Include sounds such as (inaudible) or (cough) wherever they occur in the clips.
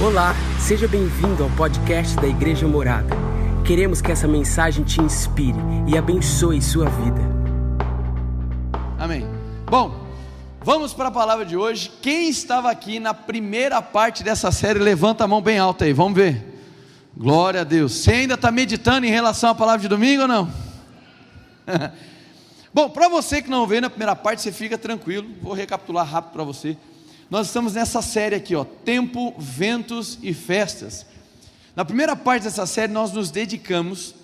Olá, seja bem-vindo ao podcast da Igreja Morada. Queremos que essa mensagem te inspire e abençoe sua vida. Amém. Bom, vamos para a palavra de hoje. Quem estava aqui na primeira parte dessa série, levanta a mão bem alta aí, vamos ver. Glória a Deus. Você ainda está meditando em relação à palavra de domingo ou não? (laughs) Bom, para você que não veio na primeira parte, você fica tranquilo. Vou recapitular rápido para você. Nós estamos nessa série aqui, ó, Tempo, Ventos e Festas. Na primeira parte dessa série, nós nos dedicamos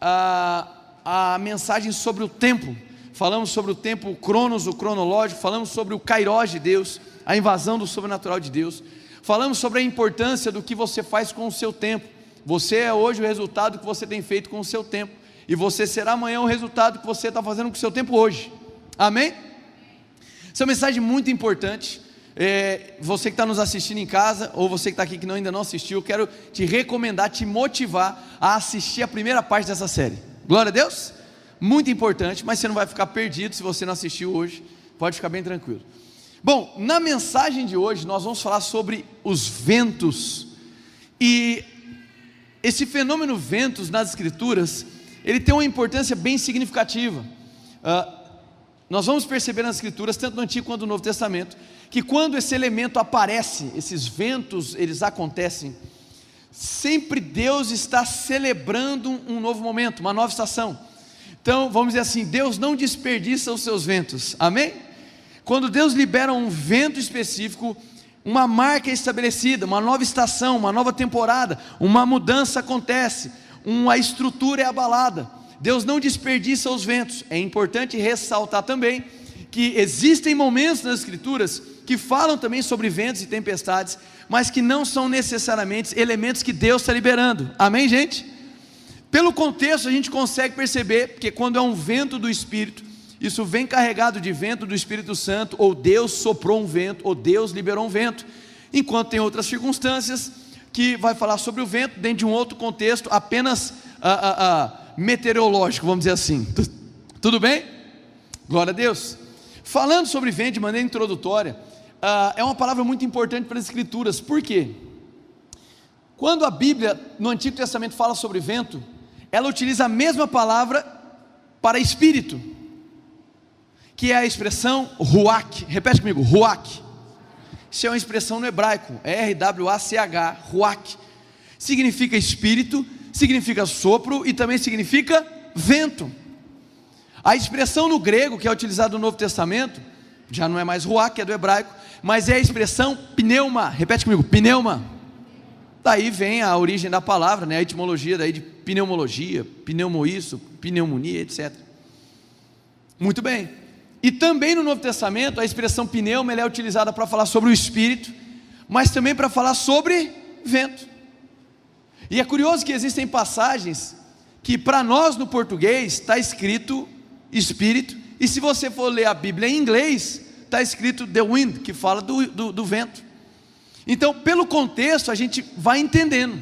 a, a mensagem sobre o tempo. Falamos sobre o tempo o cronos, o cronológico, falamos sobre o kairós de Deus, a invasão do sobrenatural de Deus. Falamos sobre a importância do que você faz com o seu tempo. Você é hoje o resultado que você tem feito com o seu tempo. E você será amanhã o resultado que você está fazendo com o seu tempo hoje. Amém? Essa é uma mensagem muito importante. É, você que está nos assistindo em casa, ou você que está aqui que não, ainda não assistiu, eu quero te recomendar, te motivar a assistir a primeira parte dessa série. Glória a Deus? Muito importante, mas você não vai ficar perdido se você não assistiu hoje, pode ficar bem tranquilo. Bom, na mensagem de hoje nós vamos falar sobre os ventos, e esse fenômeno ventos nas Escrituras, ele tem uma importância bem significativa. Uh, nós vamos perceber nas Escrituras, tanto no Antigo quanto no Novo Testamento, que quando esse elemento aparece, esses ventos, eles acontecem, sempre Deus está celebrando um novo momento, uma nova estação. Então, vamos dizer assim, Deus não desperdiça os seus ventos, amém? Quando Deus libera um vento específico, uma marca é estabelecida, uma nova estação, uma nova temporada, uma mudança acontece, uma estrutura é abalada. Deus não desperdiça os ventos. É importante ressaltar também que existem momentos nas Escrituras que falam também sobre ventos e tempestades, mas que não são necessariamente elementos que Deus está liberando. Amém, gente? Pelo contexto, a gente consegue perceber que quando é um vento do Espírito, isso vem carregado de vento do Espírito Santo, ou Deus soprou um vento, ou Deus liberou um vento. Enquanto tem outras circunstâncias que vai falar sobre o vento dentro de um outro contexto, apenas ah, ah, ah, meteorológico, vamos dizer assim. Tudo bem? Glória a Deus. Falando sobre vento de maneira introdutória, ah, é uma palavra muito importante para as Escrituras, por quê? Quando a Bíblia no Antigo Testamento fala sobre vento, ela utiliza a mesma palavra para espírito, que é a expressão ruach. Repete comigo, ruach. Isso é uma expressão no hebraico, R-W-A-C-H, ruach. Significa espírito, significa sopro e também significa vento. A expressão no grego que é utilizada no Novo Testamento, já não é mais ruach, que é do hebraico, mas é a expressão pneuma. Repete comigo, pneuma. Daí vem a origem da palavra, né? a etimologia daí de pneumologia, pneumo isso, pneumonia, etc. Muito bem. E também no Novo Testamento, a expressão pneuma é utilizada para falar sobre o espírito, mas também para falar sobre vento. E é curioso que existem passagens que para nós no português está escrito espírito, e se você for ler a Bíblia em inglês, está escrito the wind, que fala do, do, do vento. Então, pelo contexto, a gente vai entendendo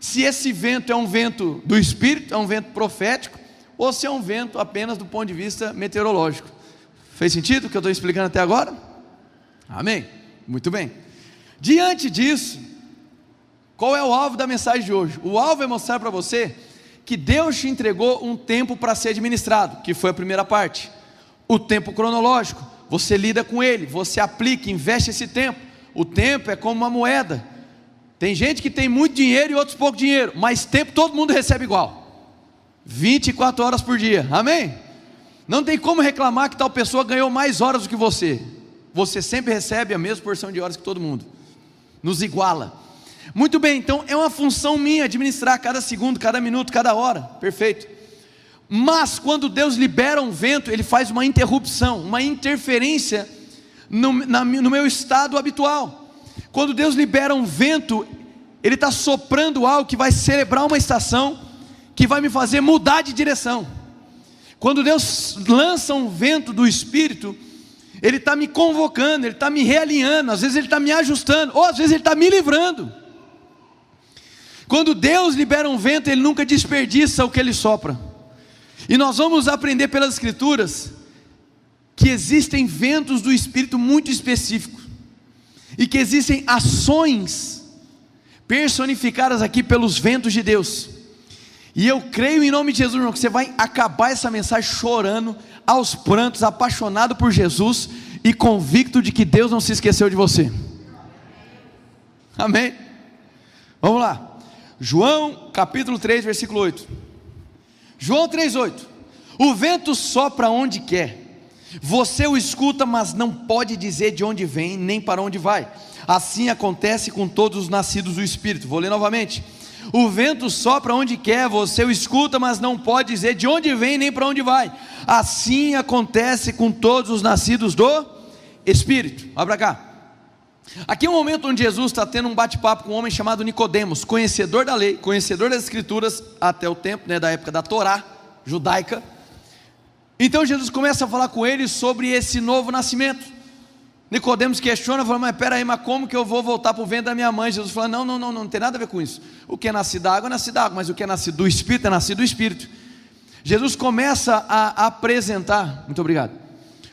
se esse vento é um vento do espírito, é um vento profético, ou se é um vento apenas do ponto de vista meteorológico. Fez sentido o que eu estou explicando até agora? Amém? Muito bem. Diante disso, qual é o alvo da mensagem de hoje? O alvo é mostrar para você que Deus te entregou um tempo para ser administrado, que foi a primeira parte. O tempo cronológico, você lida com ele, você aplica, investe esse tempo. O tempo é como uma moeda. Tem gente que tem muito dinheiro e outros pouco dinheiro, mas tempo todo mundo recebe igual. 24 horas por dia. Amém? Não tem como reclamar que tal pessoa ganhou mais horas do que você. Você sempre recebe a mesma porção de horas que todo mundo. Nos iguala. Muito bem, então é uma função minha administrar cada segundo, cada minuto, cada hora. Perfeito. Mas quando Deus libera um vento, Ele faz uma interrupção, uma interferência no, na, no meu estado habitual. Quando Deus libera um vento, Ele está soprando algo que vai celebrar uma estação, que vai me fazer mudar de direção. Quando Deus lança um vento do Espírito, Ele está me convocando, Ele está me realinhando, às vezes Ele está me ajustando, ou às vezes Ele está me livrando. Quando Deus libera um vento, Ele nunca desperdiça o que Ele sopra. E nós vamos aprender pelas Escrituras que existem ventos do Espírito muito específicos e que existem ações personificadas aqui pelos ventos de Deus. E eu creio em nome de Jesus, irmão, que você vai acabar essa mensagem chorando, aos prantos, apaixonado por Jesus e convicto de que Deus não se esqueceu de você. Amém? Vamos lá. João capítulo 3, versículo 8. João 3,8. O vento sopra onde quer. Você o escuta, mas não pode dizer de onde vem, nem para onde vai. Assim acontece com todos os nascidos do Espírito. Vou ler novamente. O vento sopra onde quer, você o escuta, mas não pode dizer de onde vem nem para onde vai. Assim acontece com todos os nascidos do Espírito. Olha para cá. Aqui é um momento onde Jesus está tendo um bate-papo com um homem chamado Nicodemos, conhecedor da lei, conhecedor das escrituras até o tempo, né, da época da Torá judaica. Então Jesus começa a falar com ele sobre esse novo nascimento. Nicodemos questiona, fala, mas peraí, mas como que eu vou voltar para o ventre da minha mãe? Jesus fala, não, não, não, não, não tem nada a ver com isso. O que é nascido da água é nascido da água, mas o que é nascido do Espírito é nascido do Espírito. Jesus começa a apresentar, muito obrigado,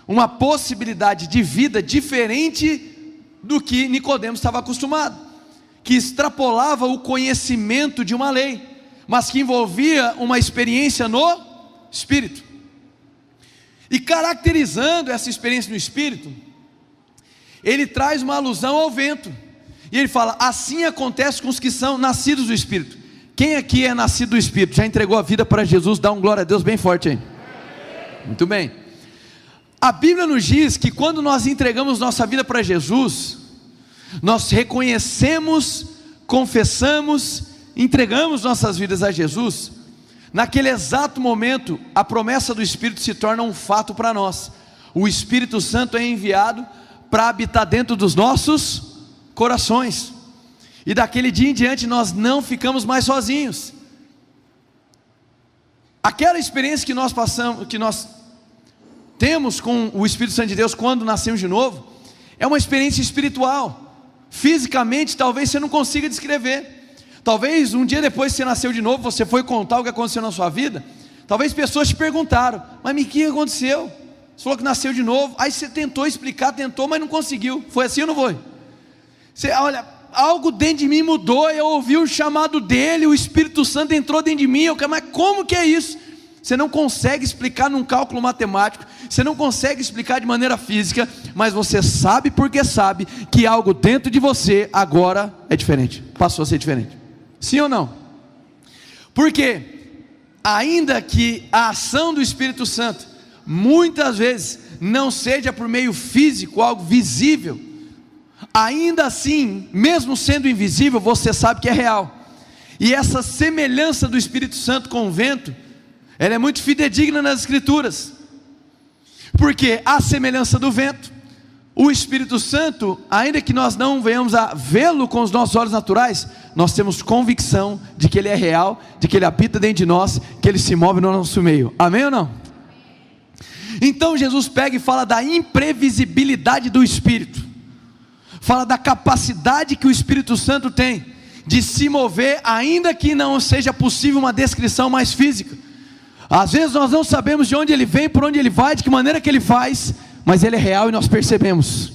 uma possibilidade de vida diferente do que Nicodemos estava acostumado, que extrapolava o conhecimento de uma lei, mas que envolvia uma experiência no espírito. E caracterizando essa experiência no espírito, ele traz uma alusão ao vento. E ele fala: assim acontece com os que são nascidos do espírito. Quem aqui é nascido do espírito? Já entregou a vida para Jesus? Dá um glória a Deus bem forte aí. Muito bem. A Bíblia nos diz que quando nós entregamos nossa vida para Jesus, nós reconhecemos, confessamos, entregamos nossas vidas a Jesus, naquele exato momento, a promessa do Espírito se torna um fato para nós. O Espírito Santo é enviado para habitar dentro dos nossos corações. E daquele dia em diante nós não ficamos mais sozinhos. Aquela experiência que nós passamos, que nós temos com o Espírito Santo de Deus quando nascemos de novo, é uma experiência espiritual. Fisicamente, talvez você não consiga descrever. Talvez um dia depois que você nasceu de novo, você foi contar o que aconteceu na sua vida. Talvez pessoas te perguntaram: Mas o que aconteceu? Você falou que nasceu de novo. Aí você tentou explicar, tentou, mas não conseguiu. Foi assim ou não foi? Você, olha, algo dentro de mim mudou. Eu ouvi o chamado dele, o Espírito Santo entrou dentro de mim. Eu, mas como que é isso? Você não consegue explicar num cálculo matemático, você não consegue explicar de maneira física, mas você sabe porque sabe que algo dentro de você agora é diferente, passou a ser diferente. Sim ou não? Porque, ainda que a ação do Espírito Santo, muitas vezes, não seja por meio físico, algo visível, ainda assim, mesmo sendo invisível, você sabe que é real. E essa semelhança do Espírito Santo com o vento, ela é muito fidedigna nas Escrituras, porque a semelhança do vento, o Espírito Santo, ainda que nós não venhamos a vê-lo com os nossos olhos naturais, nós temos convicção de que ele é real, de que ele habita dentro de nós, que ele se move no nosso meio. Amém ou não? Então Jesus pega e fala da imprevisibilidade do Espírito, fala da capacidade que o Espírito Santo tem de se mover, ainda que não seja possível uma descrição mais física. Às vezes nós não sabemos de onde ele vem, por onde ele vai, de que maneira que ele faz, mas ele é real e nós percebemos.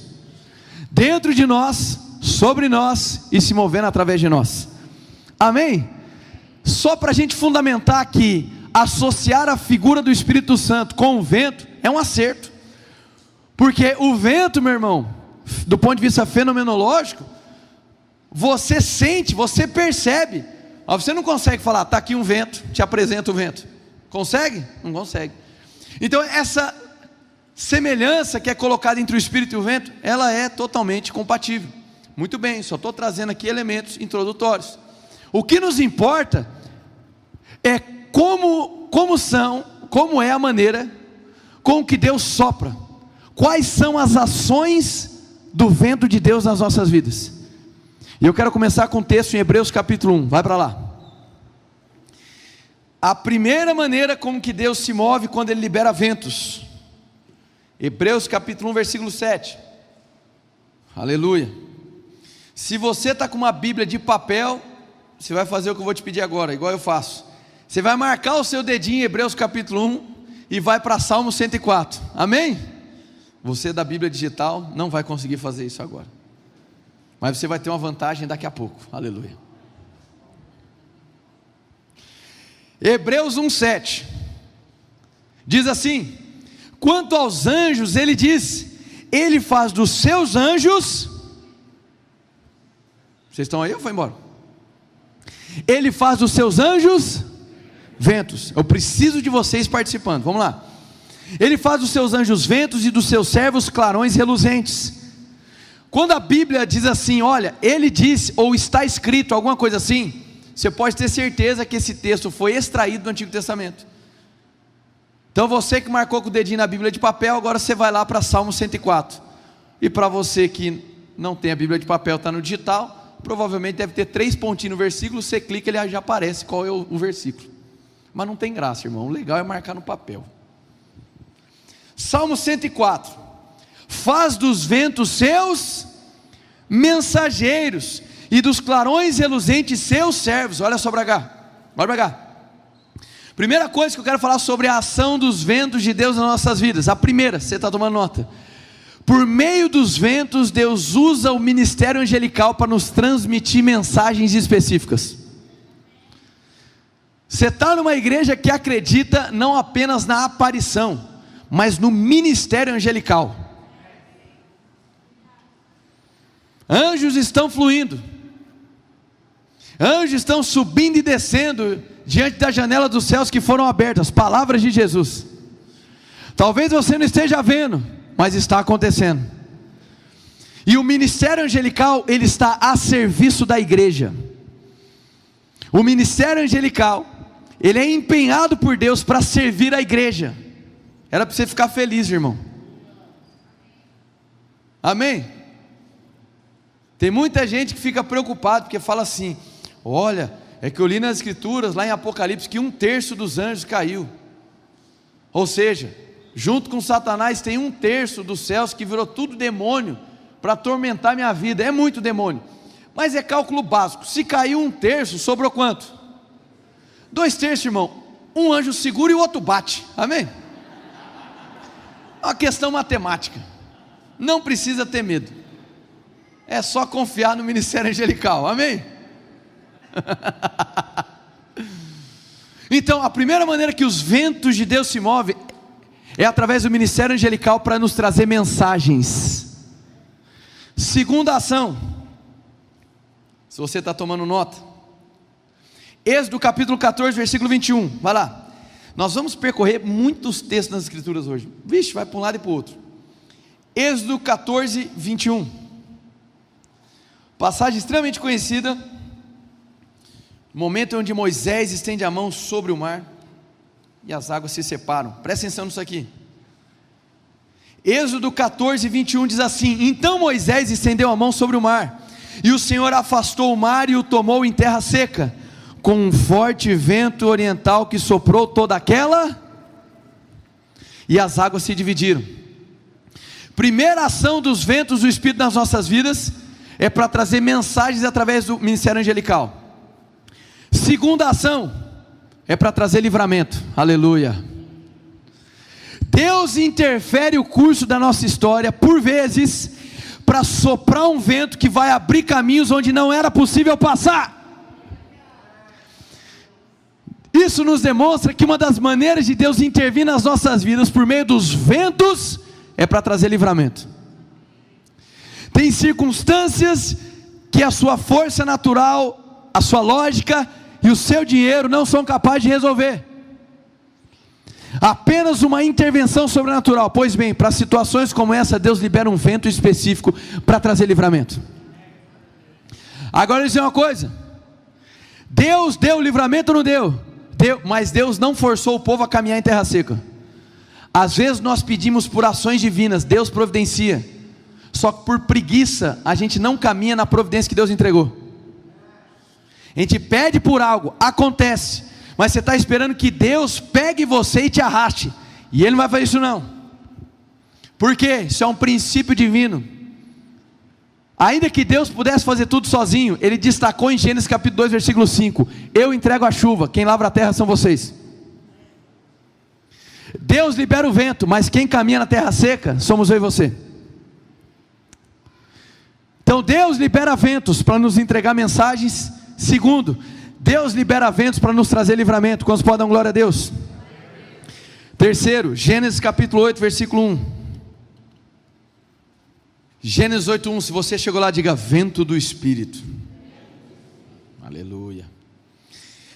Dentro de nós, sobre nós e se movendo através de nós. Amém? Só para a gente fundamentar aqui, associar a figura do Espírito Santo com o vento é um acerto. Porque o vento, meu irmão, do ponto de vista fenomenológico, você sente, você percebe. Você não consegue falar, está aqui um vento, te apresenta o vento. Consegue? Não consegue. Então, essa semelhança que é colocada entre o espírito e o vento, ela é totalmente compatível. Muito bem, só estou trazendo aqui elementos introdutórios. O que nos importa é como, como são, como é a maneira com que Deus sopra. Quais são as ações do vento de Deus nas nossas vidas? E eu quero começar com o texto em Hebreus capítulo 1. Vai para lá. A primeira maneira como que Deus se move quando Ele libera ventos. Hebreus capítulo 1, versículo 7. Aleluia. Se você está com uma Bíblia de papel, você vai fazer o que eu vou te pedir agora, igual eu faço. Você vai marcar o seu dedinho em Hebreus capítulo 1 e vai para Salmo 104. Amém? Você da Bíblia digital não vai conseguir fazer isso agora. Mas você vai ter uma vantagem daqui a pouco. Aleluia. Hebreus 1,7 diz assim: Quanto aos anjos, ele diz: Ele faz dos seus anjos. Vocês estão aí ou foi embora? Ele faz dos seus anjos ventos. Eu preciso de vocês participando. Vamos lá. Ele faz dos seus anjos ventos e dos seus servos clarões reluzentes. Quando a Bíblia diz assim, olha, ele disse ou está escrito alguma coisa assim, você pode ter certeza que esse texto foi extraído do Antigo Testamento. Então você que marcou com o dedinho na Bíblia de papel, agora você vai lá para Salmo 104. E para você que não tem a Bíblia de papel, está no digital, provavelmente deve ter três pontinhos no versículo, você clica, ele já aparece qual é o, o versículo. Mas não tem graça, irmão. O legal é marcar no papel. Salmo 104. Faz dos ventos seus mensageiros e dos clarões reluzentes seus servos. Olha só para cá. Olha para cá. Primeira coisa que eu quero falar sobre a ação dos ventos de Deus nas nossas vidas. A primeira, você está tomando nota. Por meio dos ventos, Deus usa o ministério angelical para nos transmitir mensagens específicas. Você está numa igreja que acredita não apenas na aparição, mas no ministério angelical. Anjos estão fluindo, anjos estão subindo e descendo diante da janela dos céus que foram abertas palavras de Jesus. Talvez você não esteja vendo, mas está acontecendo. E o ministério angelical, ele está a serviço da igreja. O ministério angelical, ele é empenhado por Deus para servir a igreja. Era para você ficar feliz, irmão. Amém? Tem muita gente que fica preocupado porque fala assim: olha, é que eu li nas Escrituras, lá em Apocalipse, que um terço dos anjos caiu. Ou seja, junto com Satanás tem um terço dos céus que virou tudo demônio para atormentar minha vida. É muito demônio. Mas é cálculo básico. Se caiu um terço, sobrou quanto? Dois terços, irmão. Um anjo segura e o outro bate. Amém? uma questão matemática. Não precisa ter medo. É só confiar no ministério angelical. Amém? (laughs) então, a primeira maneira que os ventos de Deus se movem é através do ministério angelical para nos trazer mensagens. Segunda ação, se você está tomando nota, Êxodo capítulo 14, versículo 21, vai lá. Nós vamos percorrer muitos textos nas Escrituras hoje. Vixe, vai para um lado e para o outro. Êxodo 14, 21. Passagem extremamente conhecida. Momento onde Moisés estende a mão sobre o mar e as águas se separam. Presta atenção nisso aqui. Êxodo 14, 21 diz assim: Então Moisés estendeu a mão sobre o mar, e o Senhor afastou o mar e o tomou em terra seca com um forte vento oriental que soprou toda aquela, e as águas se dividiram. Primeira ação dos ventos do Espírito nas nossas vidas é para trazer mensagens através do ministério angelical. Segunda ação é para trazer livramento. Aleluia. Deus interfere o curso da nossa história por vezes para soprar um vento que vai abrir caminhos onde não era possível passar. Isso nos demonstra que uma das maneiras de Deus intervir nas nossas vidas por meio dos ventos é para trazer livramento. Tem circunstâncias que a sua força natural, a sua lógica e o seu dinheiro não são capazes de resolver. Apenas uma intervenção sobrenatural. Pois bem, para situações como essa, Deus libera um vento específico para trazer livramento. Agora, dizer uma coisa: Deus deu livramento ou não deu? Deus, mas Deus não forçou o povo a caminhar em terra seca. Às vezes nós pedimos por ações divinas, Deus providencia. Só que por preguiça a gente não caminha na providência que Deus entregou. A gente pede por algo, acontece, mas você está esperando que Deus pegue você e te arraste, e Ele não vai fazer isso não. Por quê? Isso é um princípio divino. Ainda que Deus pudesse fazer tudo sozinho, ele destacou em Gênesis capítulo 2, versículo 5: Eu entrego a chuva, quem lavra a terra são vocês. Deus libera o vento, mas quem caminha na terra seca somos eu e você. Então Deus libera ventos para nos entregar mensagens. Segundo, Deus libera ventos para nos trazer livramento. Quantos podem dar glória a Deus? Terceiro, Gênesis capítulo 8, versículo 1. Gênesis 8, 1. Se você chegou lá, diga vento do Espírito. Aleluia.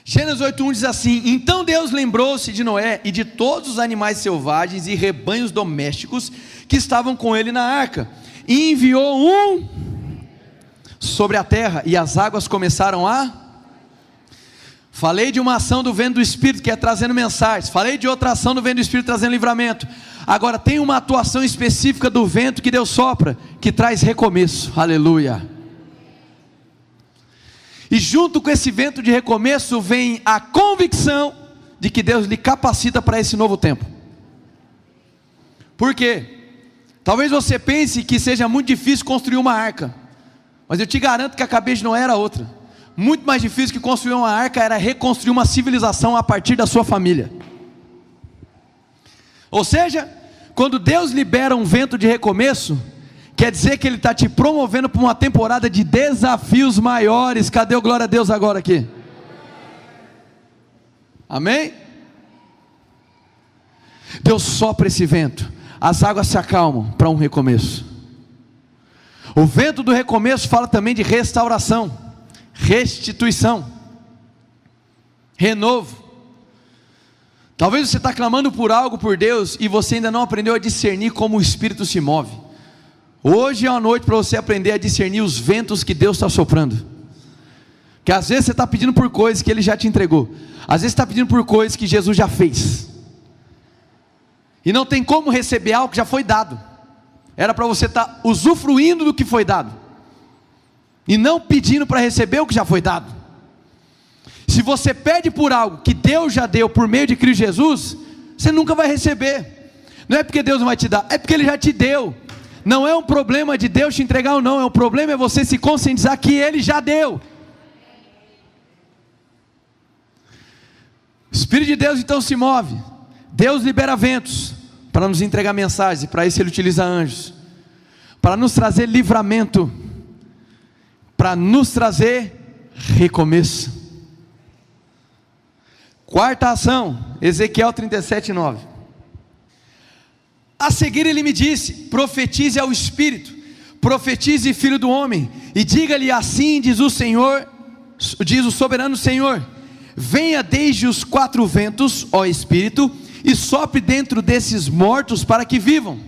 Gênesis 8:1 diz assim: Então Deus lembrou-se de Noé e de todos os animais selvagens e rebanhos domésticos que estavam com ele na arca, e enviou um sobre a terra, e as águas começaram a. Falei de uma ação do vento do Espírito que é trazendo mensagens, falei de outra ação do vento do Espírito trazendo livramento. Agora tem uma atuação específica do vento que Deus sopra, que traz recomeço. Aleluia. E junto com esse vento de recomeço vem a convicção de que Deus lhe capacita para esse novo tempo. Por quê? Talvez você pense que seja muito difícil construir uma arca, mas eu te garanto que a cabeça não era outra. Muito mais difícil que construir uma arca era reconstruir uma civilização a partir da sua família. Ou seja, quando Deus libera um vento de recomeço, Quer dizer que Ele está te promovendo para uma temporada de desafios maiores. Cadê o glória a Deus agora aqui? Amém? Deus sopra esse vento, as águas se acalmam para um recomeço. O vento do recomeço fala também de restauração, restituição, renovo. Talvez você está clamando por algo por Deus e você ainda não aprendeu a discernir como o Espírito se move. Hoje é uma noite para você aprender a discernir os ventos que Deus está soprando. Que às vezes você está pedindo por coisas que Ele já te entregou. Às vezes está pedindo por coisas que Jesus já fez. E não tem como receber algo que já foi dado. Era para você estar tá usufruindo do que foi dado. E não pedindo para receber o que já foi dado. Se você pede por algo que Deus já deu por meio de Cristo Jesus, você nunca vai receber. Não é porque Deus não vai te dar, é porque Ele já te deu. Não é um problema de Deus te entregar ou não, é um problema é você se conscientizar que Ele já deu. O Espírito de Deus então se move. Deus libera ventos para nos entregar mensagens, para isso Ele utiliza anjos, para nos trazer livramento, para nos trazer recomeço. Quarta ação, Ezequiel 37, 9. A seguir ele me disse: profetize ao Espírito, profetize, filho do homem, e diga-lhe assim: diz o Senhor, diz o soberano Senhor: venha desde os quatro ventos, ó Espírito, e sopre dentro desses mortos para que vivam.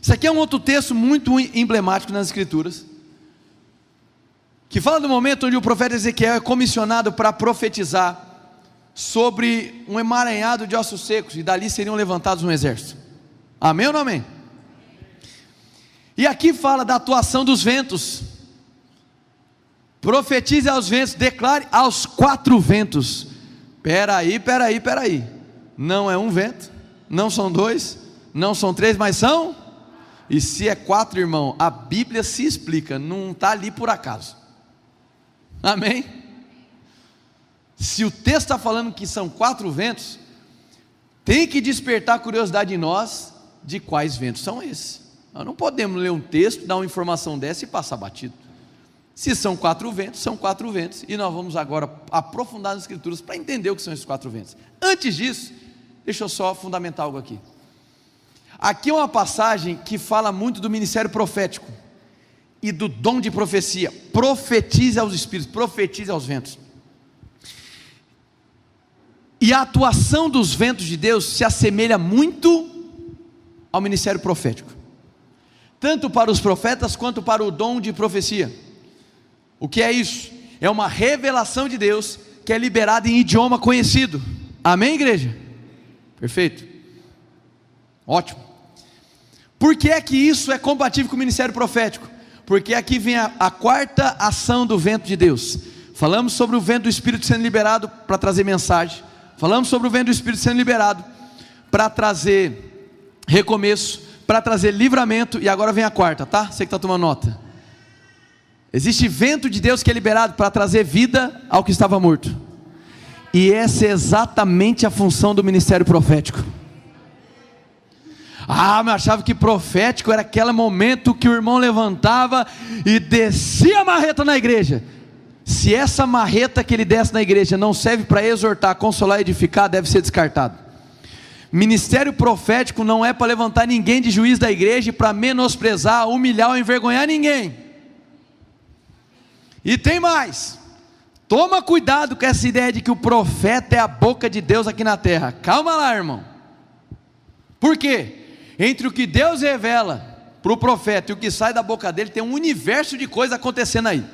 Isso aqui é um outro texto muito emblemático nas Escrituras, que fala do momento onde o profeta Ezequiel é comissionado para profetizar sobre um emaranhado de ossos secos, e dali seriam levantados um exército. Amém ou não amém? E aqui fala da atuação dos ventos. Profetize aos ventos, declare aos quatro ventos. Peraí, peraí, peraí. Não é um vento, não são dois, não são três, mas são. E se é quatro, irmão, a Bíblia se explica, não está ali por acaso. Amém? Se o texto está falando que são quatro ventos, tem que despertar curiosidade em nós de quais ventos são esses. Nós não podemos ler um texto, dar uma informação dessa e passar batido. Se são quatro ventos, são quatro ventos, e nós vamos agora aprofundar nas Escrituras para entender o que são esses quatro ventos. Antes disso, deixa eu só fundamentar algo aqui. Aqui é uma passagem que fala muito do ministério profético e do dom de profecia. Profetize aos espíritos, profetize aos ventos. E a atuação dos ventos de Deus se assemelha muito ao ministério profético, tanto para os profetas quanto para o dom de profecia. O que é isso? É uma revelação de Deus que é liberada em idioma conhecido. Amém, igreja? Perfeito. Ótimo. Por que é que isso é compatível com o ministério profético? Porque aqui vem a, a quarta ação do vento de Deus. Falamos sobre o vento do Espírito sendo liberado para trazer mensagem. Falamos sobre o vento do Espírito sendo liberado para trazer recomeço, para trazer livramento, e agora vem a quarta, tá? Você que está tomando nota. Existe vento de Deus que é liberado para trazer vida ao que estava morto. E essa é exatamente a função do ministério profético. Ah, mas achava que profético era aquele momento que o irmão levantava e descia a marreta na igreja. Se essa marreta que ele desce na igreja não serve para exortar, consolar e edificar, deve ser descartado. Ministério profético não é para levantar ninguém de juiz da igreja e para menosprezar, humilhar ou envergonhar ninguém. E tem mais. Toma cuidado com essa ideia de que o profeta é a boca de Deus aqui na terra. Calma lá, irmão. Por quê? Entre o que Deus revela para o profeta e o que sai da boca dele, tem um universo de coisas acontecendo aí.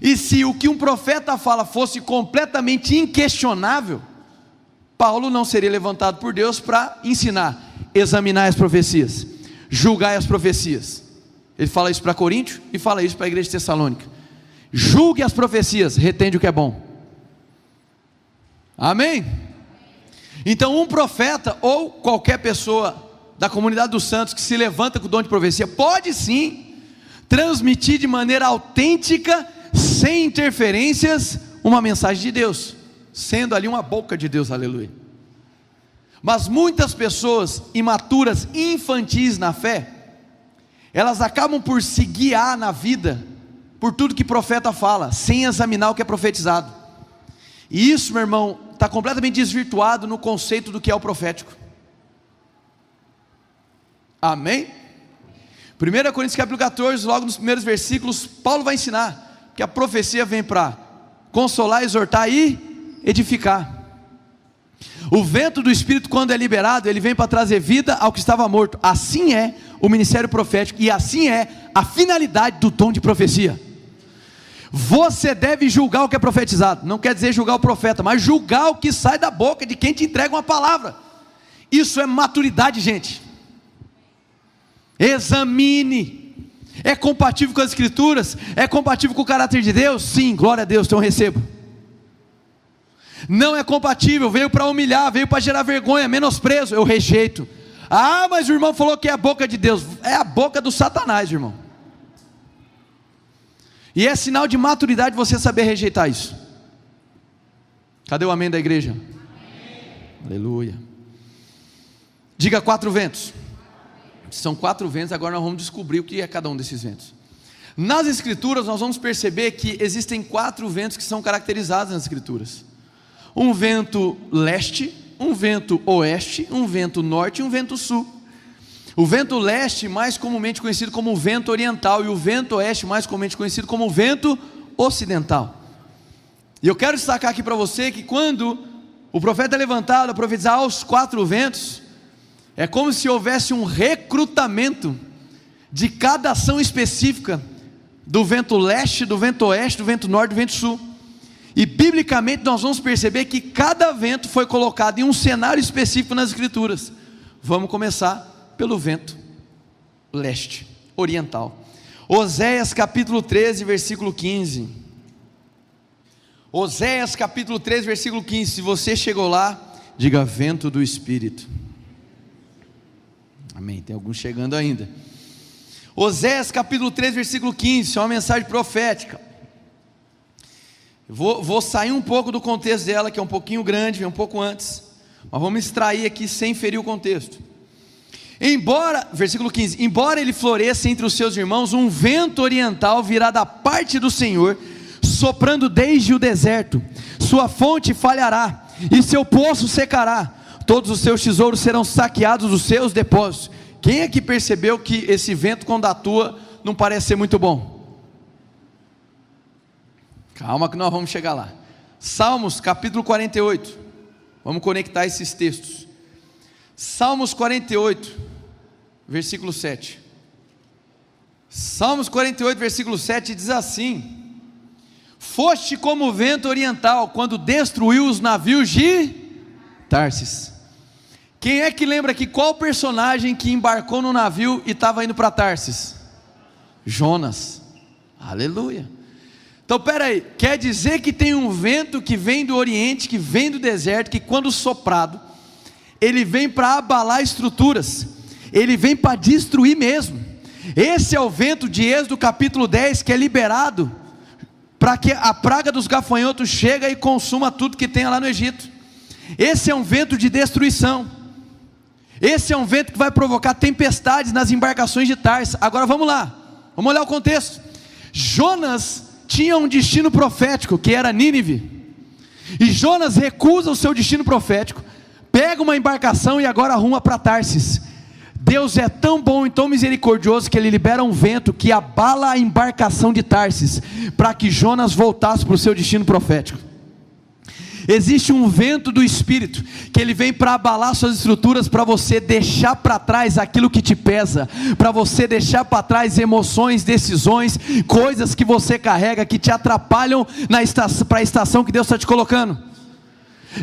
E se o que um profeta fala fosse completamente inquestionável, Paulo não seria levantado por Deus para ensinar, examinar as profecias, julgar as profecias. Ele fala isso para Coríntio e fala isso para a igreja de Tessalônica. Julgue as profecias, retende o que é bom. Amém? Então, um profeta ou qualquer pessoa da comunidade dos santos que se levanta com o dom de profecia pode sim transmitir de maneira autêntica, sem interferências, uma mensagem de Deus, sendo ali uma boca de Deus, aleluia. Mas muitas pessoas imaturas, infantis na fé, elas acabam por se guiar na vida por tudo que profeta fala, sem examinar o que é profetizado. E isso, meu irmão, está completamente desvirtuado no conceito do que é o profético. Amém? 1 Coríntios capítulo 14, logo nos primeiros versículos, Paulo vai ensinar que a profecia vem para consolar, exortar e edificar. O vento do Espírito, quando é liberado, ele vem para trazer vida ao que estava morto. Assim é o ministério profético e assim é a finalidade do dom de profecia. Você deve julgar o que é profetizado, não quer dizer julgar o profeta, mas julgar o que sai da boca de quem te entrega uma palavra. Isso é maturidade, gente. Examine. É compatível com as Escrituras? É compatível com o caráter de Deus? Sim, glória a Deus, então recebo. Não é compatível, veio para humilhar, veio para gerar vergonha, menosprezo, eu rejeito. Ah, mas o irmão falou que é a boca de Deus, é a boca do Satanás, irmão. E é sinal de maturidade você saber rejeitar isso. Cadê o amém da igreja? Amém. Aleluia. Diga quatro ventos. São quatro ventos, agora nós vamos descobrir o que é cada um desses ventos. Nas Escrituras, nós vamos perceber que existem quatro ventos que são caracterizados nas Escrituras: um vento leste, um vento oeste, um vento norte e um vento sul. O vento leste, mais comumente conhecido como vento oriental, e o vento oeste, mais comumente conhecido como vento ocidental. E eu quero destacar aqui para você que quando o profeta é levantado a profetizar aos quatro ventos, é como se houvesse um recrutamento de cada ação específica do vento leste, do vento oeste, do vento norte, do vento sul. E biblicamente nós vamos perceber que cada vento foi colocado em um cenário específico nas escrituras. Vamos começar pelo vento leste, oriental. Oséias capítulo 13, versículo 15. Oséias capítulo 13, versículo 15. Se você chegou lá, diga vento do Espírito. Amém. Tem alguns chegando ainda. Oséias capítulo 3, versículo 15, é uma mensagem profética. Vou, vou, sair um pouco do contexto dela, que é um pouquinho grande, vem um pouco antes, mas vamos extrair aqui sem ferir o contexto. Embora, versículo 15: Embora ele floresça entre os seus irmãos, um vento oriental virá da parte do Senhor, soprando desde o deserto, sua fonte falhará, e seu poço secará, todos os seus tesouros serão saqueados dos seus depósitos. Quem é que percebeu que esse vento, quando atua, não parece ser muito bom? Calma que nós vamos chegar lá. Salmos capítulo 48. Vamos conectar esses textos. Salmos 48, versículo 7. Salmos 48, versículo 7 diz assim: Foste como o vento oriental quando destruiu os navios de Tarsis. Quem é que lembra aqui qual personagem que embarcou no navio e estava indo para Tarsis? Jonas. Aleluia. Então, peraí, quer dizer que tem um vento que vem do Oriente, que vem do deserto, que quando soprado, ele vem para abalar estruturas, ele vem para destruir mesmo. Esse é o vento de Êxodo capítulo 10 que é liberado para que a praga dos gafanhotos chegue e consuma tudo que tem lá no Egito. Esse é um vento de destruição. Esse é um vento que vai provocar tempestades nas embarcações de Tarsa. Agora vamos lá, vamos olhar o contexto. Jonas tinha um destino profético, que era Nínive. E Jonas recusa o seu destino profético, pega uma embarcação e agora arruma para Tarsis. Deus é tão bom e tão misericordioso que ele libera um vento que abala a embarcação de Tarsis, para que Jonas voltasse para o seu destino profético. Existe um vento do Espírito que ele vem para abalar suas estruturas, para você deixar para trás aquilo que te pesa, para você deixar para trás emoções, decisões, coisas que você carrega que te atrapalham para a estação que Deus está te colocando.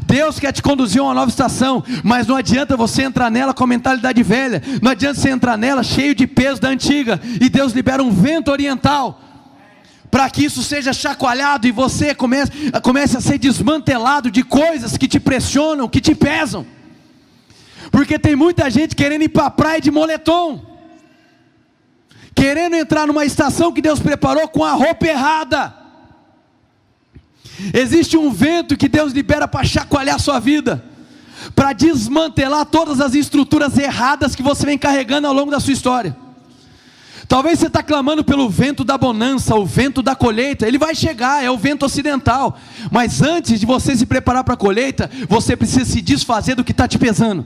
Deus quer te conduzir a uma nova estação, mas não adianta você entrar nela com a mentalidade velha, não adianta você entrar nela cheio de peso da antiga, e Deus libera um vento oriental para que isso seja chacoalhado e você comece, comece a ser desmantelado de coisas que te pressionam, que te pesam. Porque tem muita gente querendo ir para a praia de moletom, querendo entrar numa estação que Deus preparou com a roupa errada. Existe um vento que Deus libera para chacoalhar a sua vida, para desmantelar todas as estruturas erradas que você vem carregando ao longo da sua história. Talvez você está clamando pelo vento da bonança, o vento da colheita, ele vai chegar, é o vento ocidental. Mas antes de você se preparar para a colheita, você precisa se desfazer do que está te pesando.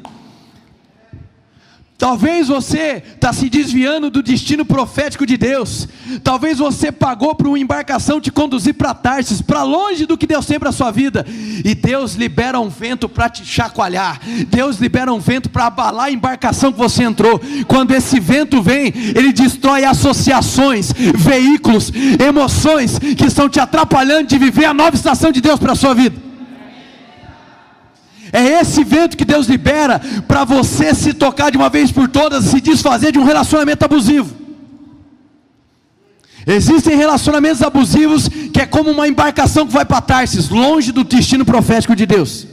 Talvez você está se desviando do destino profético de Deus. Talvez você pagou para uma embarcação te conduzir para Tarsis, para longe do que Deus tem para a sua vida. E Deus libera um vento para te chacoalhar. Deus libera um vento para abalar a embarcação que você entrou. Quando esse vento vem, ele destrói associações, veículos, emoções que estão te atrapalhando de viver a nova estação de Deus para a sua vida. É esse vento que Deus libera para você se tocar de uma vez por todas, se desfazer de um relacionamento abusivo. Existem relacionamentos abusivos que é como uma embarcação que vai para Tarsis, longe do destino profético de Deus.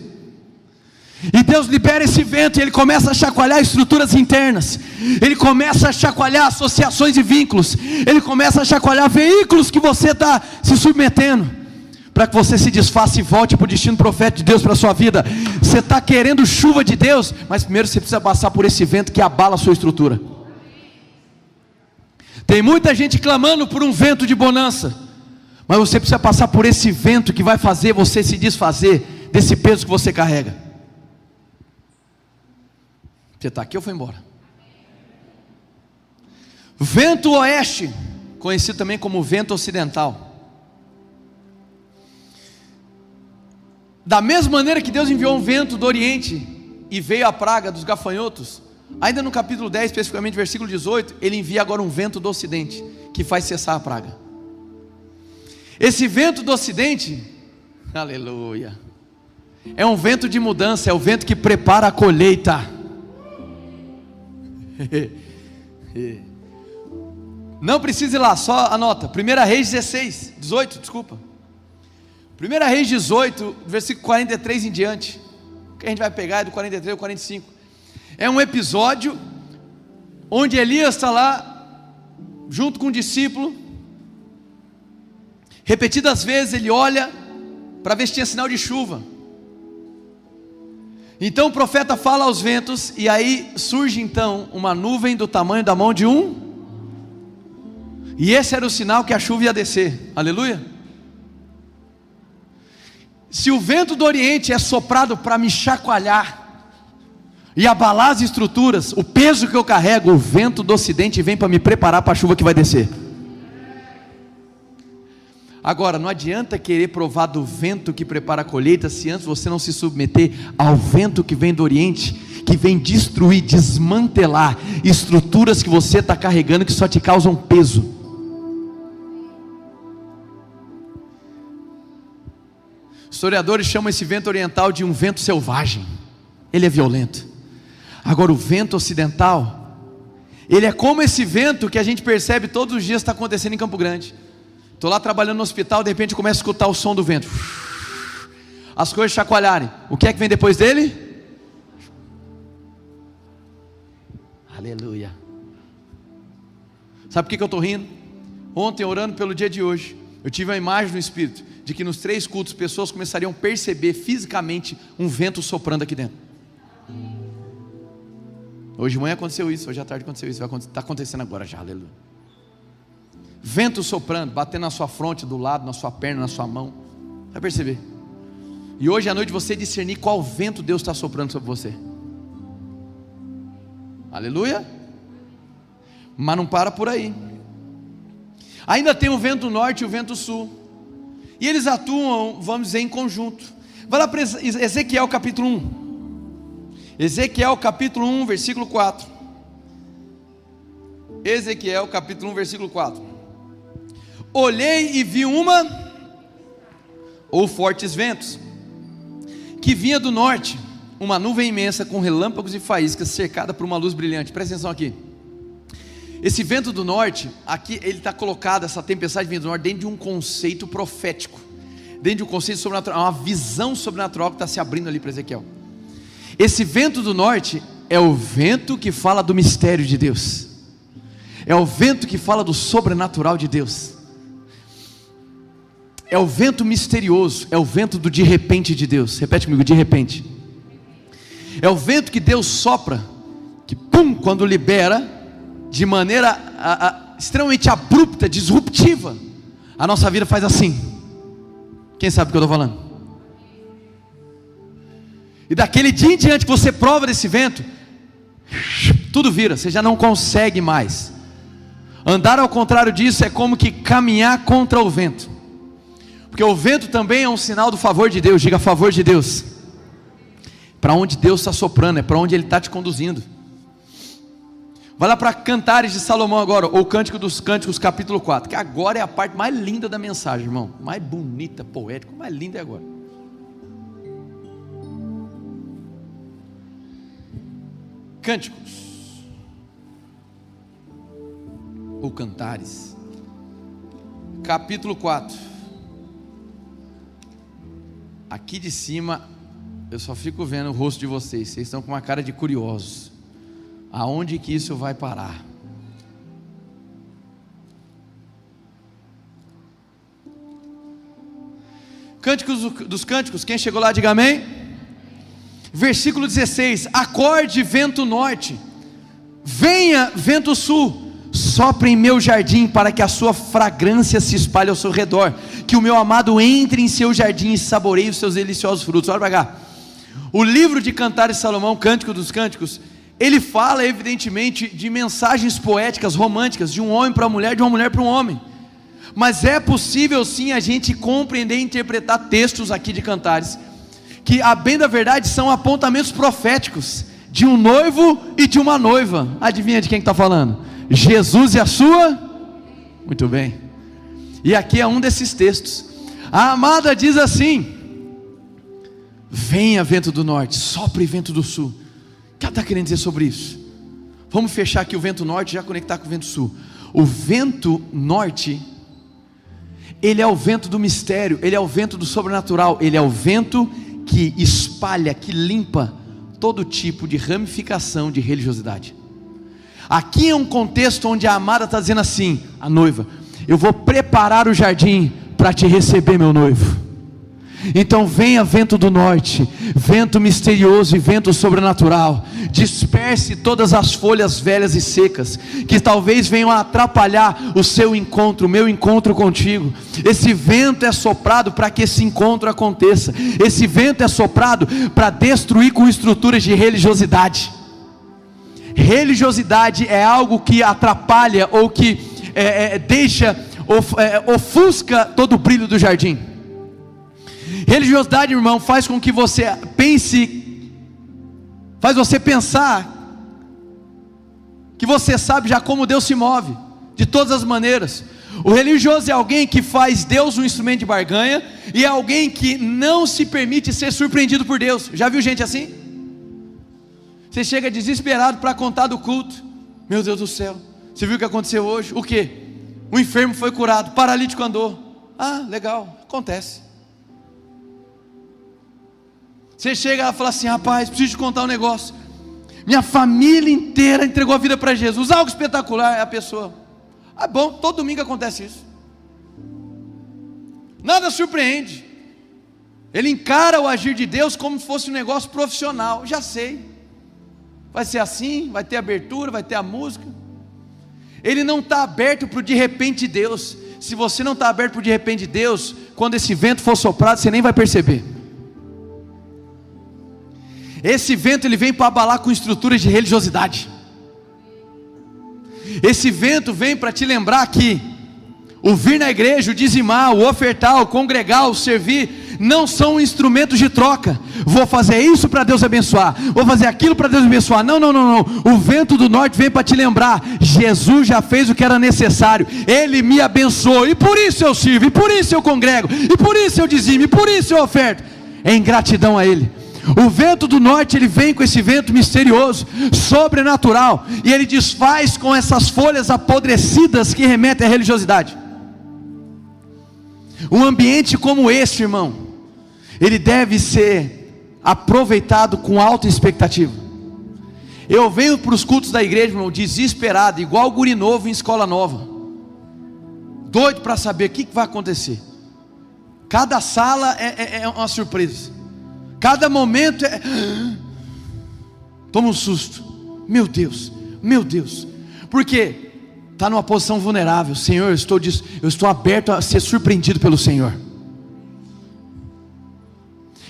E Deus libera esse vento e ele começa a chacoalhar estruturas internas. Ele começa a chacoalhar associações e vínculos. Ele começa a chacoalhar veículos que você está se submetendo para que você se desfaça e volte para o destino profético de Deus para a sua vida. Você está querendo chuva de Deus, mas primeiro você precisa passar por esse vento que abala a sua estrutura. Tem muita gente clamando por um vento de bonança, mas você precisa passar por esse vento que vai fazer você se desfazer desse peso que você carrega. Você está aqui ou foi embora? Vento oeste, conhecido também como vento ocidental. Da mesma maneira que Deus enviou um vento do Oriente e veio a praga dos gafanhotos, ainda no capítulo 10, especificamente versículo 18, ele envia agora um vento do Ocidente que faz cessar a praga. Esse vento do Ocidente, aleluia, é um vento de mudança, é o vento que prepara a colheita. (laughs) Não precisa ir lá, só anota. 1 Reis 16, 18, desculpa. 1 Reis 18, versículo 43 em diante, que a gente vai pegar é do 43 ao 45. É um episódio onde Elias está lá, junto com o discípulo, repetidas vezes ele olha para ver se tinha sinal de chuva. Então o profeta fala aos ventos, e aí surge então uma nuvem do tamanho da mão de um, e esse era o sinal que a chuva ia descer, aleluia. Se o vento do Oriente é soprado para me chacoalhar e abalar as estruturas, o peso que eu carrego, o vento do Ocidente vem para me preparar para a chuva que vai descer. Agora, não adianta querer provar do vento que prepara a colheita se antes você não se submeter ao vento que vem do Oriente, que vem destruir, desmantelar estruturas que você está carregando que só te causam peso. Historiadores chamam esse vento oriental de um vento selvagem. Ele é violento. Agora, o vento ocidental, ele é como esse vento que a gente percebe todos os dias está acontecendo em Campo Grande. Estou lá trabalhando no hospital, de repente começo a escutar o som do vento. As coisas chacoalharem. O que é que vem depois dele? Aleluia. Sabe por que eu estou rindo? Ontem, orando pelo dia de hoje, eu tive uma imagem no Espírito de que nos três cultos pessoas começariam a perceber fisicamente um vento soprando aqui dentro. Hoje de manhã aconteceu isso, hoje à tarde aconteceu isso, está acontecendo agora já, aleluia. Vento soprando, batendo na sua fronte, do lado, na sua perna, na sua mão. Vai perceber. E hoje à noite você discernir qual vento Deus está soprando sobre você. Aleluia. Mas não para por aí. Ainda tem o vento norte e o vento sul. E eles atuam, vamos dizer, em conjunto. Vai lá para Ezequiel capítulo 1. Ezequiel capítulo 1, versículo 4. Ezequiel capítulo 1, versículo 4. Olhei e vi uma ou fortes ventos que vinha do norte, uma nuvem imensa com relâmpagos e faíscas cercada por uma luz brilhante. Presta atenção aqui. Esse vento do norte, aqui ele está colocado, essa tempestade vindo do norte, dentro de um conceito profético, dentro de um conceito sobrenatural, uma visão sobrenatural que está se abrindo ali para Ezequiel. Esse vento do norte é o vento que fala do mistério de Deus, é o vento que fala do sobrenatural de Deus, é o vento misterioso, é o vento do de repente de Deus. Repete comigo, de repente. É o vento que Deus sopra, que pum, quando libera, de maneira a, a, extremamente abrupta, disruptiva, a nossa vida faz assim. Quem sabe o que eu estou falando? E daquele dia em diante que você prova desse vento, tudo vira, você já não consegue mais. Andar ao contrário disso é como que caminhar contra o vento. Porque o vento também é um sinal do favor de Deus, diga favor de Deus. Para onde Deus está soprando, é para onde Ele está te conduzindo. Vai lá para Cantares de Salomão agora, ou Cântico dos Cânticos, capítulo 4, que agora é a parte mais linda da mensagem, irmão. Mais bonita, poética, mais linda é agora. Cânticos. Ou Cantares. Capítulo 4. Aqui de cima, eu só fico vendo o rosto de vocês. Vocês estão com uma cara de curiosos aonde que isso vai parar? Cânticos dos Cânticos, quem chegou lá, diga amém. Versículo 16: Acorde, vento norte, venha, vento sul, sopre em meu jardim, para que a sua fragrância se espalhe ao seu redor, que o meu amado entre em seu jardim e saboreie os seus deliciosos frutos. Olha para cá. O livro de Cantares Salomão, Cântico dos Cânticos, ele fala, evidentemente, de mensagens poéticas, românticas, de um homem para uma mulher, de uma mulher para um homem. Mas é possível sim a gente compreender e interpretar textos aqui de cantares, que, a bem da verdade, são apontamentos proféticos de um noivo e de uma noiva. Adivinha de quem está falando? Jesus e a sua? Muito bem. E aqui é um desses textos. A amada diz assim: Venha vento do norte, sopre vento do sul que ela está querendo dizer sobre isso? Vamos fechar aqui o vento norte e já conectar com o vento sul. O vento norte, ele é o vento do mistério, ele é o vento do sobrenatural, ele é o vento que espalha, que limpa todo tipo de ramificação de religiosidade. Aqui é um contexto onde a amada está dizendo assim: a noiva, eu vou preparar o jardim para te receber, meu noivo. Então venha vento do norte, vento misterioso e vento sobrenatural. Disperse todas as folhas velhas e secas que talvez venham a atrapalhar o seu encontro, o meu encontro contigo. Esse vento é soprado para que esse encontro aconteça. Esse vento é soprado para destruir com estruturas de religiosidade. Religiosidade é algo que atrapalha ou que é, é, deixa, of, é, ofusca todo o brilho do jardim. Religiosidade, irmão, faz com que você pense, faz você pensar que você sabe já como Deus se move, de todas as maneiras. O religioso é alguém que faz Deus um instrumento de barganha e é alguém que não se permite ser surpreendido por Deus. Já viu gente assim? Você chega desesperado para contar do culto. Meu Deus do céu, você viu o que aconteceu hoje? O que? O enfermo foi curado, paralítico andou. Ah, legal, acontece. Você chega e fala assim: rapaz, preciso te contar um negócio. Minha família inteira entregou a vida para Jesus. Algo espetacular é a pessoa. Ah, bom, todo domingo acontece isso. Nada surpreende. Ele encara o agir de Deus como se fosse um negócio profissional. Já sei. Vai ser assim, vai ter abertura, vai ter a música. Ele não está aberto para o de repente de Deus. Se você não está aberto para o de repente de Deus, quando esse vento for soprado, você nem vai perceber. Esse vento ele vem para abalar com estruturas de religiosidade. Esse vento vem para te lembrar que o vir na igreja, o dizimar, o ofertar, o congregar, o servir, não são instrumentos de troca. Vou fazer isso para Deus abençoar, vou fazer aquilo para Deus abençoar. Não, não, não, não. O vento do norte vem para te lembrar: Jesus já fez o que era necessário, Ele me abençoou, e por isso eu sirvo, e por isso eu congrego, e por isso eu dizimo, e por isso eu oferto. Em gratidão a Ele. O vento do norte, ele vem com esse vento misterioso, sobrenatural, e ele desfaz com essas folhas apodrecidas que remetem à religiosidade. Um ambiente como esse, irmão, ele deve ser aproveitado com alta expectativa. Eu venho para os cultos da igreja, irmão, desesperado, igual guri novo em escola nova, doido para saber o que, que vai acontecer. Cada sala é, é, é uma surpresa. Cada momento é. Toma um susto. Meu Deus, meu Deus. Por quê? Está numa posição vulnerável. Senhor, eu estou, eu estou aberto a ser surpreendido pelo Senhor.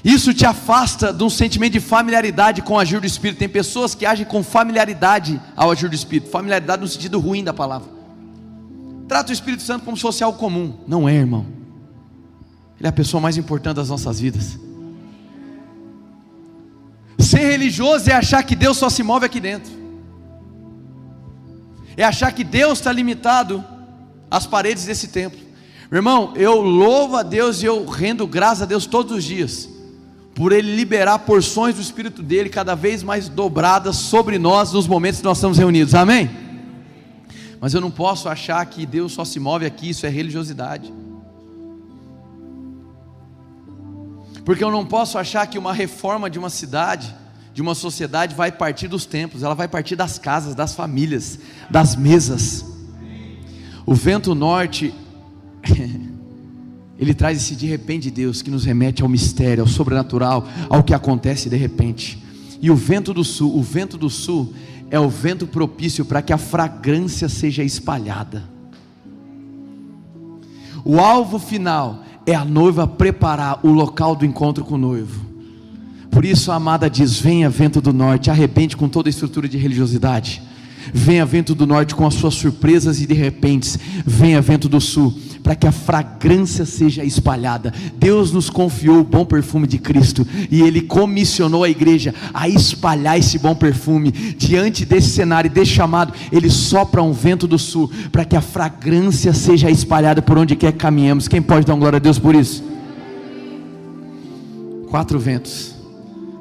Isso te afasta de um sentimento de familiaridade com o agir do Espírito. Tem pessoas que agem com familiaridade ao agir do Espírito. Familiaridade no sentido ruim da palavra. Trata o Espírito Santo como se fosse algo comum. Não é, irmão. Ele é a pessoa mais importante das nossas vidas. Ser religioso é achar que Deus só se move aqui dentro, é achar que Deus está limitado às paredes desse templo. Meu irmão, eu louvo a Deus e eu rendo graças a Deus todos os dias, por Ele liberar porções do Espírito dele cada vez mais dobradas sobre nós nos momentos que nós estamos reunidos, amém? Mas eu não posso achar que Deus só se move aqui, isso é religiosidade. Porque eu não posso achar que uma reforma de uma cidade, de uma sociedade, vai partir dos templos, ela vai partir das casas, das famílias, das mesas. O vento norte, (laughs) ele traz esse de repente de Deus que nos remete ao mistério, ao sobrenatural, ao que acontece de repente. E o vento do sul, o vento do sul é o vento propício para que a fragrância seja espalhada. O alvo final é a noiva preparar o local do encontro com o noivo. Por isso a amada diz: Venha vento do norte, arrebente com toda a estrutura de religiosidade. Venha vento do norte com as suas surpresas e de repente, venha vento do sul, para que a fragrância seja espalhada. Deus nos confiou o bom perfume de Cristo e Ele comissionou a igreja a espalhar esse bom perfume. Diante desse cenário, desse chamado, Ele sopra um vento do sul, para que a fragrância seja espalhada por onde quer que caminhemos. Quem pode dar glória a Deus por isso? Quatro ventos,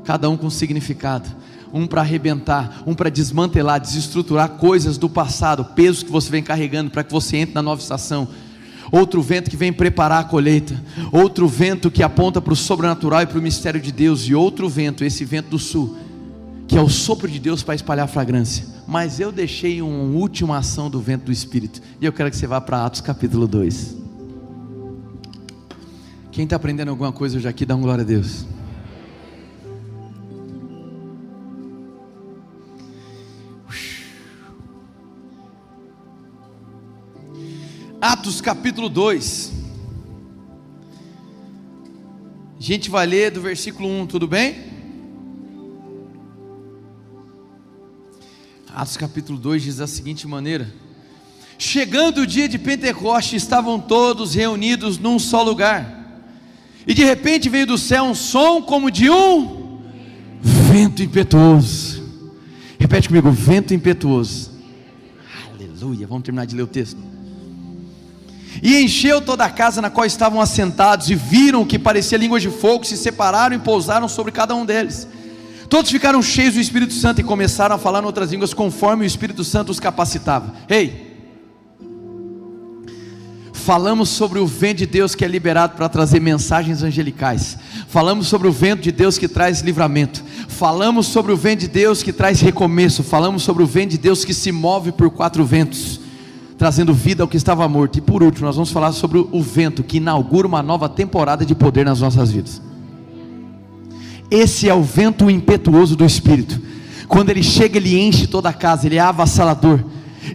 cada um com significado um para arrebentar, um para desmantelar, desestruturar coisas do passado, pesos que você vem carregando para que você entre na nova estação. Outro vento que vem preparar a colheita, outro vento que aponta para o sobrenatural e para o mistério de Deus, e outro vento, esse vento do sul, que é o sopro de Deus para espalhar a fragrância. Mas eu deixei uma última ação do vento do Espírito, e eu quero que você vá para Atos capítulo 2. Quem está aprendendo alguma coisa hoje aqui, dá um glória a Deus. Atos capítulo 2. A gente vai ler do versículo 1, tudo bem? Atos capítulo 2 diz da seguinte maneira: Chegando o dia de Pentecoste, estavam todos reunidos num só lugar. E de repente veio do céu um som como de um vento impetuoso. Repete comigo, vento impetuoso. Aleluia. Vamos terminar de ler o texto. E encheu toda a casa na qual estavam assentados, e viram que parecia línguas de fogo, se separaram e pousaram sobre cada um deles. Todos ficaram cheios do Espírito Santo e começaram a falar em outras línguas conforme o Espírito Santo os capacitava. Ei! Falamos sobre o vento de Deus que é liberado para trazer mensagens angelicais. Falamos sobre o vento de Deus que traz livramento. Falamos sobre o vento de Deus que traz recomeço. Falamos sobre o vento de Deus que se move por quatro ventos trazendo vida ao que estava morto. E por último, nós vamos falar sobre o vento que inaugura uma nova temporada de poder nas nossas vidas. Esse é o vento impetuoso do Espírito. Quando ele chega, ele enche toda a casa, ele é avassalador.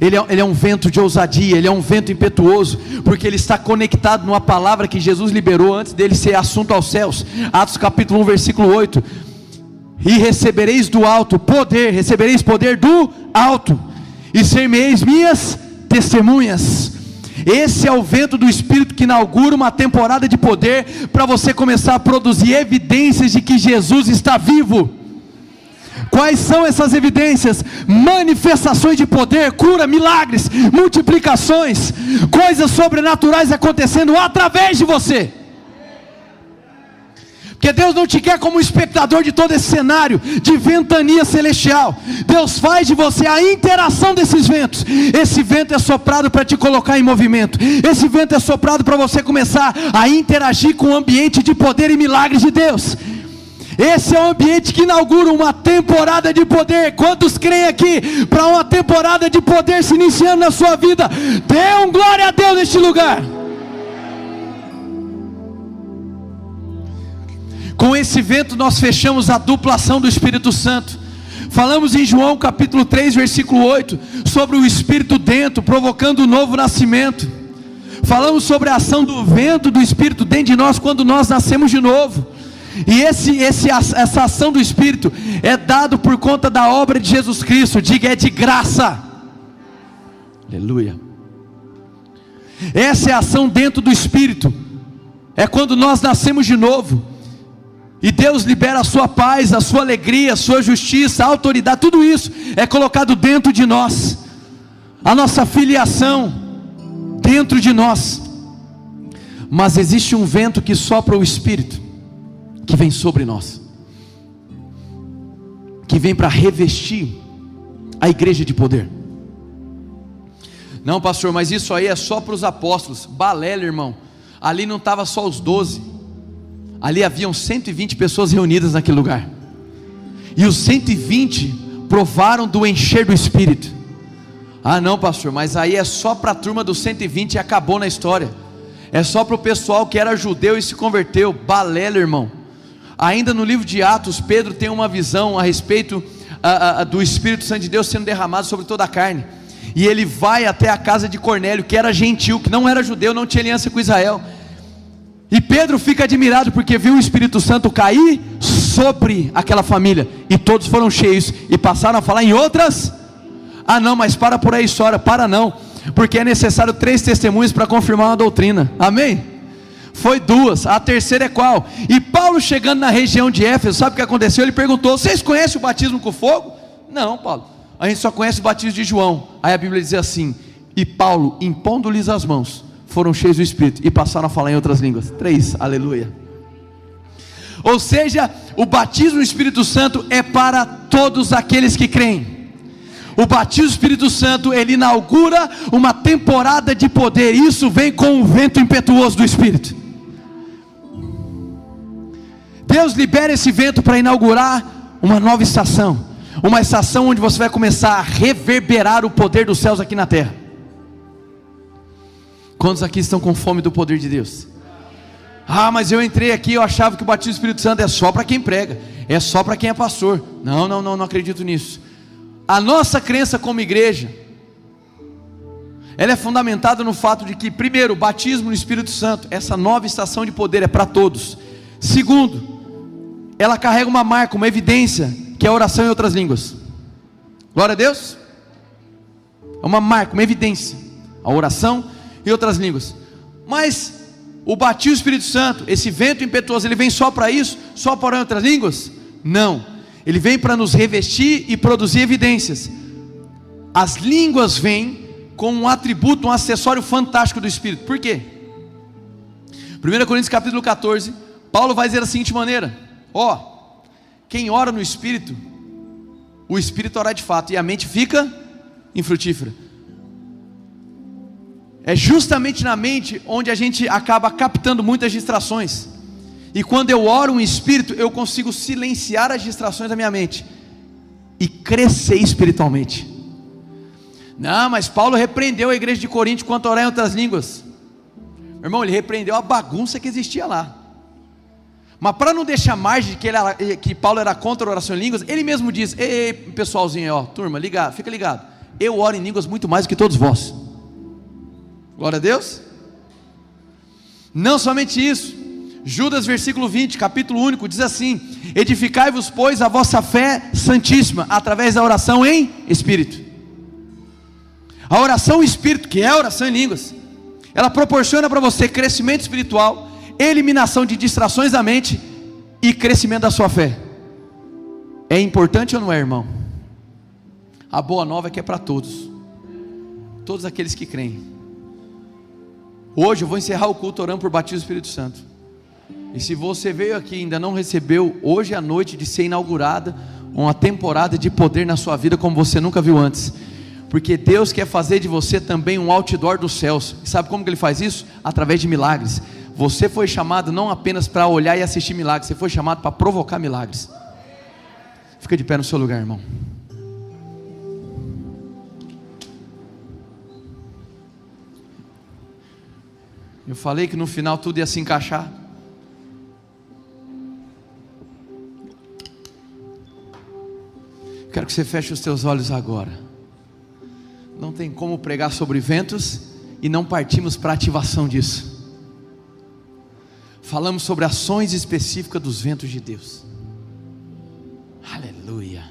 Ele é, ele é, um vento de ousadia, ele é um vento impetuoso, porque ele está conectado numa palavra que Jesus liberou antes dele ser assunto aos céus. Atos capítulo 1, versículo 8. E recebereis do alto poder, recebereis poder do alto, e ser-me-eis minhas testemunhas. Esse é o vento do Espírito que inaugura uma temporada de poder para você começar a produzir evidências de que Jesus está vivo. Quais são essas evidências? Manifestações de poder, cura, milagres, multiplicações, coisas sobrenaturais acontecendo através de você. Porque Deus não te quer como espectador de todo esse cenário de ventania celestial. Deus faz de você a interação desses ventos. Esse vento é soprado para te colocar em movimento. Esse vento é soprado para você começar a interagir com o ambiente de poder e milagres de Deus. Esse é o ambiente que inaugura uma temporada de poder. Quantos creem aqui para uma temporada de poder se iniciando na sua vida? Dê um glória a Deus neste lugar. Com esse vento nós fechamos a duplação do Espírito Santo. Falamos em João capítulo 3, versículo 8, sobre o Espírito dentro, provocando o um novo nascimento. Falamos sobre a ação do vento do Espírito dentro de nós quando nós nascemos de novo. E esse, esse, essa ação do Espírito é dado por conta da obra de Jesus Cristo. Diga, é de graça. Aleluia. Essa é a ação dentro do Espírito. É quando nós nascemos de novo. E Deus libera a sua paz, a sua alegria, a sua justiça, a autoridade, tudo isso é colocado dentro de nós. A nossa filiação dentro de nós. Mas existe um vento que sopra o Espírito que vem sobre nós, que vem para revestir a igreja de poder. Não, pastor, mas isso aí é só para os apóstolos. Balela, irmão. Ali não estava só os doze. Ali haviam 120 pessoas reunidas naquele lugar. E os 120 provaram do encher do Espírito. Ah, não, pastor, mas aí é só para a turma dos 120 e acabou na história. É só para o pessoal que era judeu e se converteu. Balela, irmão. Ainda no livro de Atos, Pedro tem uma visão a respeito a, a, do Espírito Santo de Deus sendo derramado sobre toda a carne. E ele vai até a casa de Cornélio, que era gentil, que não era judeu, não tinha aliança com Israel. E Pedro fica admirado porque viu o Espírito Santo cair sobre aquela família. E todos foram cheios e passaram a falar em outras. Ah, não, mas para por aí história, para não, porque é necessário três testemunhos para confirmar uma doutrina. Amém? Foi duas, a terceira é qual? E Paulo chegando na região de Éfeso, sabe o que aconteceu? Ele perguntou: Vocês conhecem o batismo com fogo? Não, Paulo, a gente só conhece o batismo de João. Aí a Bíblia diz assim: E Paulo, impondo-lhes as mãos, foram cheios do Espírito e passaram a falar em outras línguas. Três, aleluia. Ou seja, o batismo do Espírito Santo é para todos aqueles que creem. O batismo do Espírito Santo, ele inaugura uma temporada de poder. Isso vem com o vento impetuoso do Espírito. Deus libera esse vento para inaugurar uma nova estação, uma estação onde você vai começar a reverberar o poder dos céus aqui na terra. Quantos aqui estão com fome do poder de Deus? Ah, mas eu entrei aqui, eu achava que o batismo do Espírito Santo é só para quem prega, é só para quem é pastor. Não, não, não, não acredito nisso. A nossa crença como igreja, ela é fundamentada no fato de que, primeiro, o batismo no Espírito Santo, essa nova estação de poder é para todos. Segundo, ela carrega uma marca, uma evidência, que é a oração em outras línguas. Glória a Deus. É uma marca, uma evidência. A oração em outras línguas. Mas o batismo do Espírito Santo, esse vento impetuoso, ele vem só para isso? Só para orar em outras línguas? Não. Ele vem para nos revestir e produzir evidências. As línguas vêm com um atributo, um acessório fantástico do Espírito. Por quê? 1 Coríntios capítulo 14, Paulo vai dizer da seguinte maneira: Ó, oh, quem ora no espírito, o espírito ora de fato e a mente fica infrutífera. É justamente na mente onde a gente acaba captando muitas distrações. E quando eu oro um espírito, eu consigo silenciar as distrações da minha mente e crescer espiritualmente. Não, mas Paulo repreendeu a igreja de Corinto quanto a orar em outras línguas. Meu irmão, ele repreendeu a bagunça que existia lá. Mas para não deixar margem de que, era, que Paulo era contra a oração em línguas, ele mesmo diz: Ei, pessoalzinho, ó, turma, ligado, fica ligado. Eu oro em línguas muito mais do que todos vós. Glória a Deus. Não somente isso. Judas, versículo 20, capítulo único, diz assim: Edificai-vos, pois, a vossa fé santíssima, através da oração em espírito. A oração em espírito, que é a oração em línguas, ela proporciona para você crescimento espiritual, eliminação de distrações da mente e crescimento da sua fé. É importante ou não é, irmão? A boa nova é que é para todos, todos aqueles que creem. Hoje eu vou encerrar o culto orando por batismo do Espírito Santo. E se você veio aqui e ainda não recebeu, hoje à noite de ser inaugurada uma temporada de poder na sua vida como você nunca viu antes. Porque Deus quer fazer de você também um outdoor dos céus. E sabe como que ele faz isso? Através de milagres. Você foi chamado não apenas para olhar e assistir milagres, você foi chamado para provocar milagres. Fica de pé no seu lugar, irmão. Eu falei que no final tudo ia se encaixar. Quero que você feche os teus olhos agora. Não tem como pregar sobre ventos e não partimos para a ativação disso. Falamos sobre ações específicas dos ventos de Deus. Aleluia.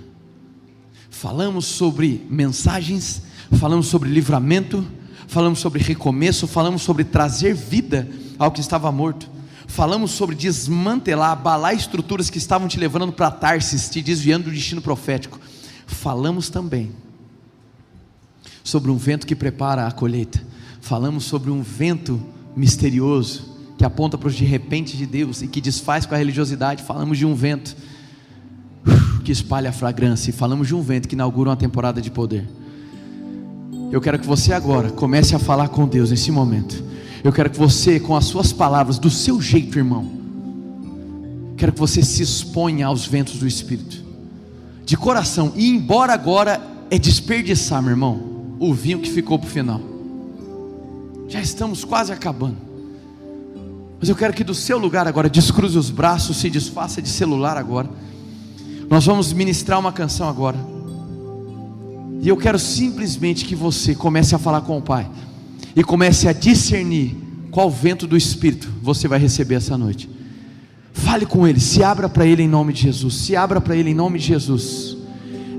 Falamos sobre mensagens, falamos sobre livramento, falamos sobre recomeço, falamos sobre trazer vida ao que estava morto. Falamos sobre desmantelar, abalar estruturas que estavam te levando para Tarsis, te desviando do destino profético. Falamos também sobre um vento que prepara a colheita. Falamos sobre um vento misterioso que aponta para os de repente de Deus e que desfaz com a religiosidade. Falamos de um vento que espalha a fragrância. E falamos de um vento que inaugura uma temporada de poder. Eu quero que você agora comece a falar com Deus nesse momento. Eu quero que você, com as suas palavras, do seu jeito, irmão, quero que você se exponha aos ventos do Espírito, de coração. E embora agora é desperdiçar, meu irmão, o vinho que ficou para o final. Já estamos quase acabando. Mas eu quero que do seu lugar agora descruze os braços, se desfaça de celular agora. Nós vamos ministrar uma canção agora. E eu quero simplesmente que você comece a falar com o Pai e comece a discernir qual vento do Espírito você vai receber essa noite. Fale com Ele, se abra para Ele em nome de Jesus, se abra para Ele em nome de Jesus,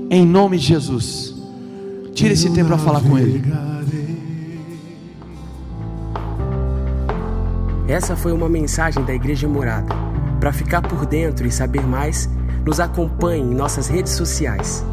em nome de Jesus. Tire esse tempo para falar com Ele. Essa foi uma mensagem da Igreja Morada. Para ficar por dentro e saber mais, nos acompanhe em nossas redes sociais